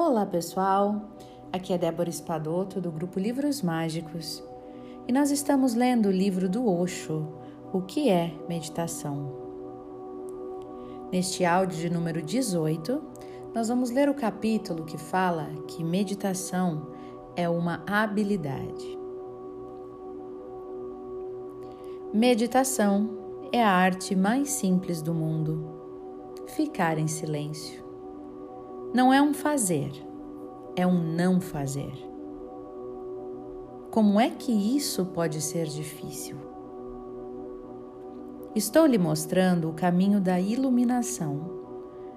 Olá pessoal, aqui é Débora Espadoto do grupo Livros Mágicos e nós estamos lendo o livro do Osho, O que é Meditação. Neste áudio de número 18, nós vamos ler o capítulo que fala que meditação é uma habilidade. Meditação é a arte mais simples do mundo. Ficar em silêncio. Não é um fazer, é um não fazer. Como é que isso pode ser difícil? Estou lhe mostrando o caminho da iluminação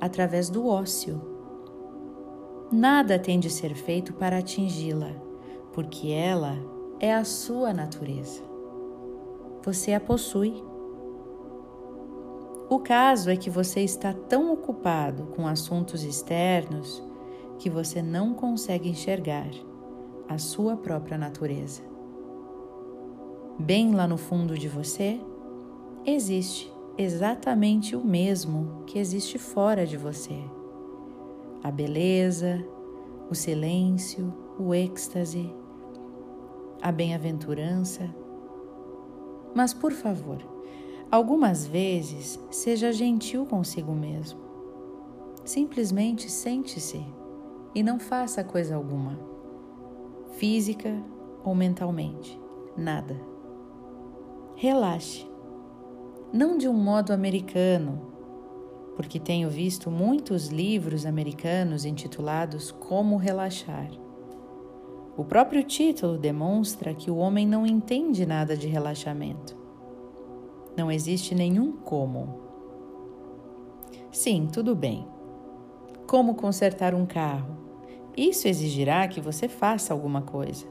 através do ócio. Nada tem de ser feito para atingi-la, porque ela é a sua natureza. Você a possui. O caso é que você está tão ocupado com assuntos externos que você não consegue enxergar a sua própria natureza. Bem lá no fundo de você, existe exatamente o mesmo que existe fora de você: a beleza, o silêncio, o êxtase, a bem-aventurança. Mas, por favor, Algumas vezes, seja gentil consigo mesmo. Simplesmente sente-se e não faça coisa alguma, física ou mentalmente, nada. Relaxe. Não de um modo americano, porque tenho visto muitos livros americanos intitulados Como Relaxar. O próprio título demonstra que o homem não entende nada de relaxamento. Não existe nenhum como. Sim, tudo bem. Como consertar um carro? Isso exigirá que você faça alguma coisa.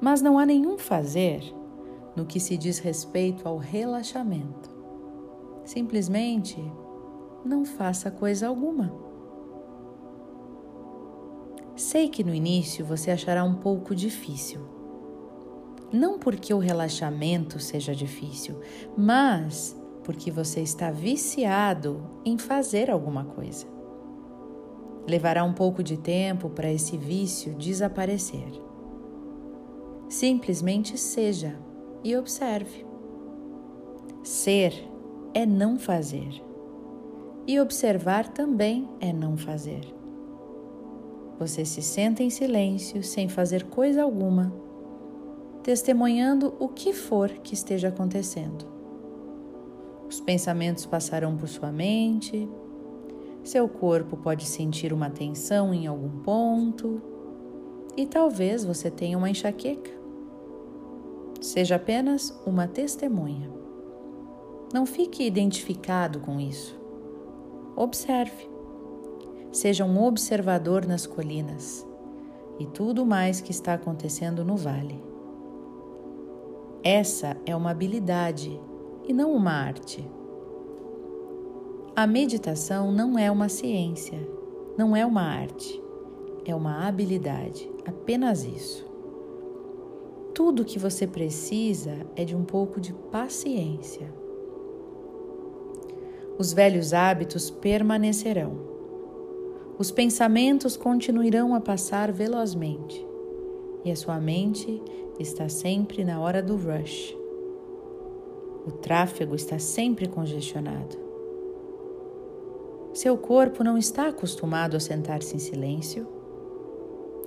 Mas não há nenhum fazer no que se diz respeito ao relaxamento. Simplesmente não faça coisa alguma. Sei que no início você achará um pouco difícil não porque o relaxamento seja difícil, mas porque você está viciado em fazer alguma coisa. Levará um pouco de tempo para esse vício desaparecer. Simplesmente seja e observe. Ser é não fazer, e observar também é não fazer. Você se senta em silêncio, sem fazer coisa alguma testemunhando o que for que esteja acontecendo. Os pensamentos passarão por sua mente, seu corpo pode sentir uma tensão em algum ponto e talvez você tenha uma enxaqueca. Seja apenas uma testemunha. Não fique identificado com isso. Observe. Seja um observador nas colinas e tudo mais que está acontecendo no vale. Essa é uma habilidade e não uma arte. A meditação não é uma ciência, não é uma arte, é uma habilidade, apenas isso. Tudo o que você precisa é de um pouco de paciência. Os velhos hábitos permanecerão. Os pensamentos continuarão a passar velozmente e a sua mente está sempre na hora do rush. O tráfego está sempre congestionado. Seu corpo não está acostumado a sentar-se em silêncio.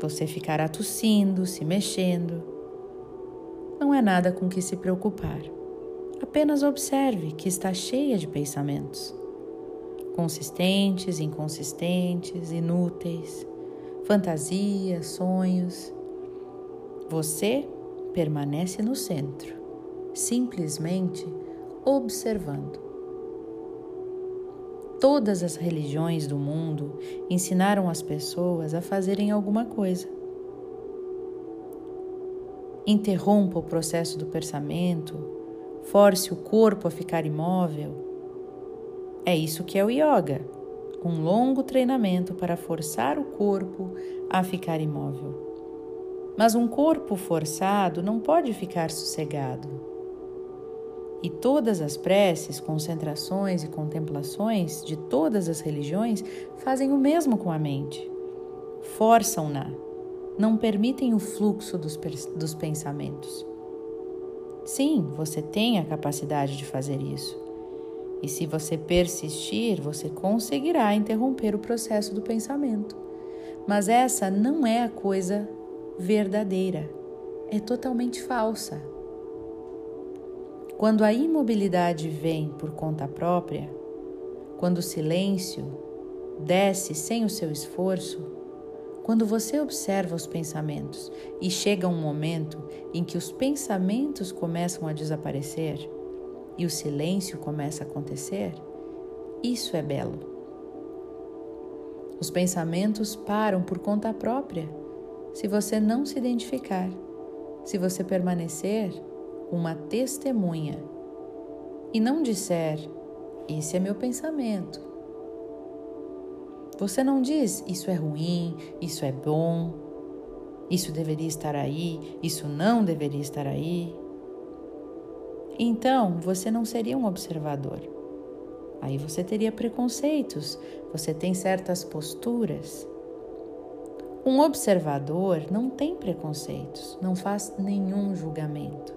Você ficará tossindo, se mexendo. Não é nada com que se preocupar. Apenas observe que está cheia de pensamentos. Consistentes, inconsistentes, inúteis, fantasias, sonhos você permanece no centro, simplesmente observando. Todas as religiões do mundo ensinaram as pessoas a fazerem alguma coisa. Interrompa o processo do pensamento, force o corpo a ficar imóvel. É isso que é o yoga, um longo treinamento para forçar o corpo a ficar imóvel. Mas um corpo forçado não pode ficar sossegado. E todas as preces, concentrações e contemplações de todas as religiões fazem o mesmo com a mente. forçam-na, não permitem o fluxo dos, dos pensamentos. Sim, você tem a capacidade de fazer isso. E se você persistir, você conseguirá interromper o processo do pensamento. Mas essa não é a coisa verdadeira, é totalmente falsa. Quando a imobilidade vem por conta própria, quando o silêncio desce sem o seu esforço, quando você observa os pensamentos e chega um momento em que os pensamentos começam a desaparecer e o silêncio começa a acontecer, isso é belo. Os pensamentos param por conta própria se você não se identificar, se você permanecer uma testemunha e não disser: Esse é meu pensamento. Você não diz: Isso é ruim, isso é bom, isso deveria estar aí, isso não deveria estar aí. Então você não seria um observador. Aí você teria preconceitos, você tem certas posturas. Um observador não tem preconceitos, não faz nenhum julgamento.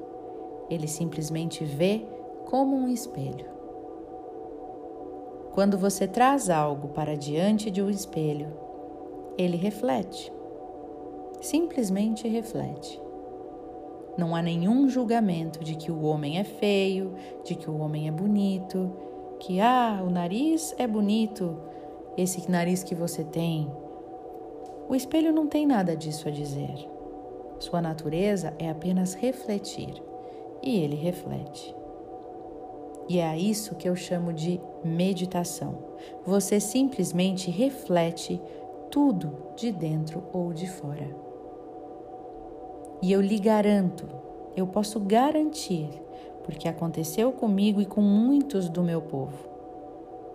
Ele simplesmente vê como um espelho. Quando você traz algo para diante de um espelho, ele reflete. Simplesmente reflete. Não há nenhum julgamento de que o homem é feio, de que o homem é bonito, que ah, o nariz é bonito, esse nariz que você tem. O espelho não tem nada disso a dizer. Sua natureza é apenas refletir e ele reflete. E é a isso que eu chamo de meditação. Você simplesmente reflete tudo de dentro ou de fora. E eu lhe garanto, eu posso garantir, porque aconteceu comigo e com muitos do meu povo.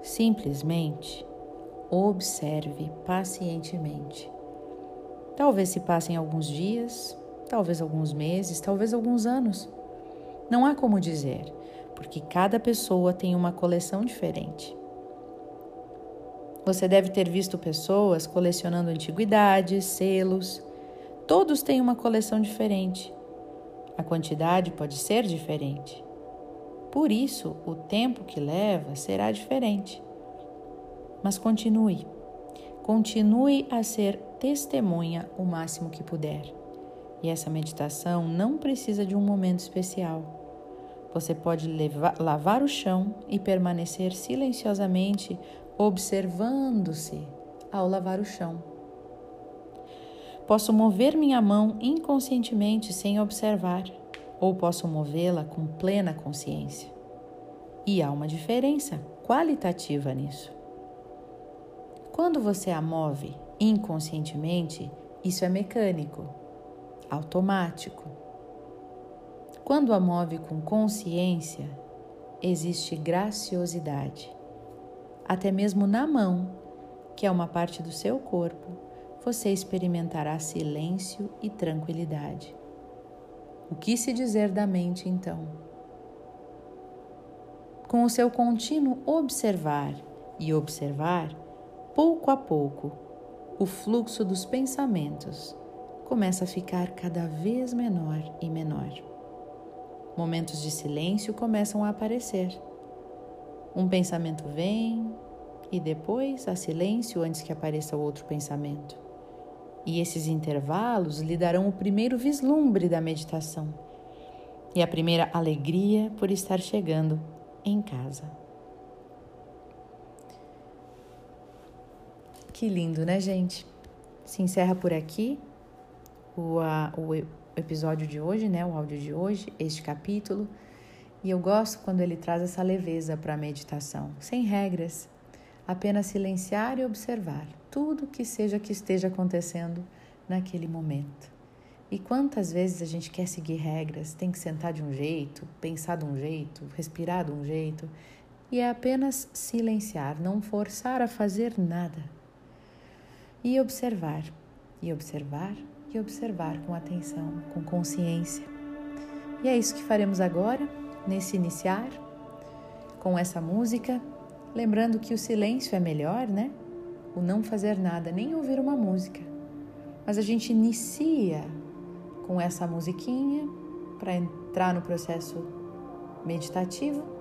Simplesmente observe pacientemente. Talvez se passem alguns dias, talvez alguns meses, talvez alguns anos. Não há como dizer, porque cada pessoa tem uma coleção diferente. Você deve ter visto pessoas colecionando antiguidades, selos. Todos têm uma coleção diferente. A quantidade pode ser diferente. Por isso, o tempo que leva será diferente. Mas continue. Continue a ser testemunha o máximo que puder. E essa meditação não precisa de um momento especial. Você pode levar, lavar o chão e permanecer silenciosamente observando-se ao lavar o chão. Posso mover minha mão inconscientemente sem observar, ou posso movê-la com plena consciência. E há uma diferença qualitativa nisso. Quando você a move inconscientemente, isso é mecânico, automático. Quando a move com consciência, existe graciosidade. Até mesmo na mão, que é uma parte do seu corpo, você experimentará silêncio e tranquilidade. O que se dizer da mente então? Com o seu contínuo observar e observar, pouco a pouco, o fluxo dos pensamentos começa a ficar cada vez menor e menor. Momentos de silêncio começam a aparecer. Um pensamento vem e depois há silêncio antes que apareça outro pensamento. E esses intervalos lhe darão o primeiro vislumbre da meditação e a primeira alegria por estar chegando em casa. Que lindo, né, gente? Se encerra por aqui o, a, o episódio de hoje, né, o áudio de hoje, este capítulo. E eu gosto quando ele traz essa leveza para a meditação, sem regras, apenas silenciar e observar tudo que seja que esteja acontecendo naquele momento. E quantas vezes a gente quer seguir regras, tem que sentar de um jeito, pensar de um jeito, respirar de um jeito, e é apenas silenciar, não forçar a fazer nada e observar, e observar, e observar com atenção, com consciência. E é isso que faremos agora, nesse iniciar, com essa música, lembrando que o silêncio é melhor, né? O não fazer nada, nem ouvir uma música. Mas a gente inicia com essa musiquinha para entrar no processo meditativo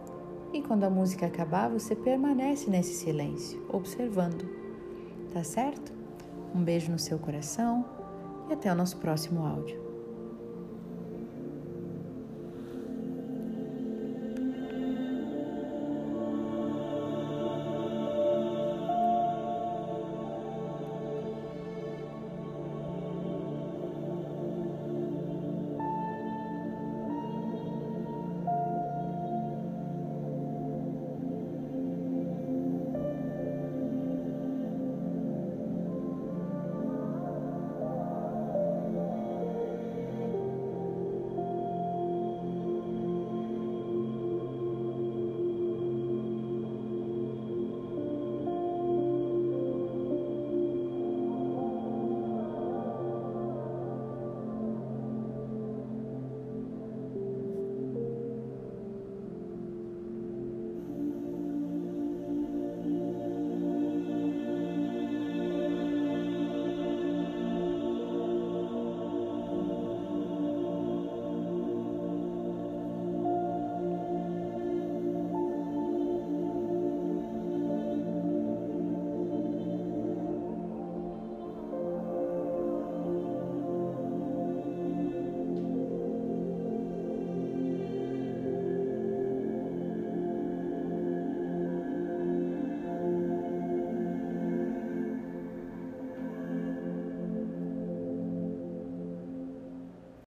e quando a música acabar, você permanece nesse silêncio, observando. Tá certo? Um beijo no seu coração e até o nosso próximo áudio.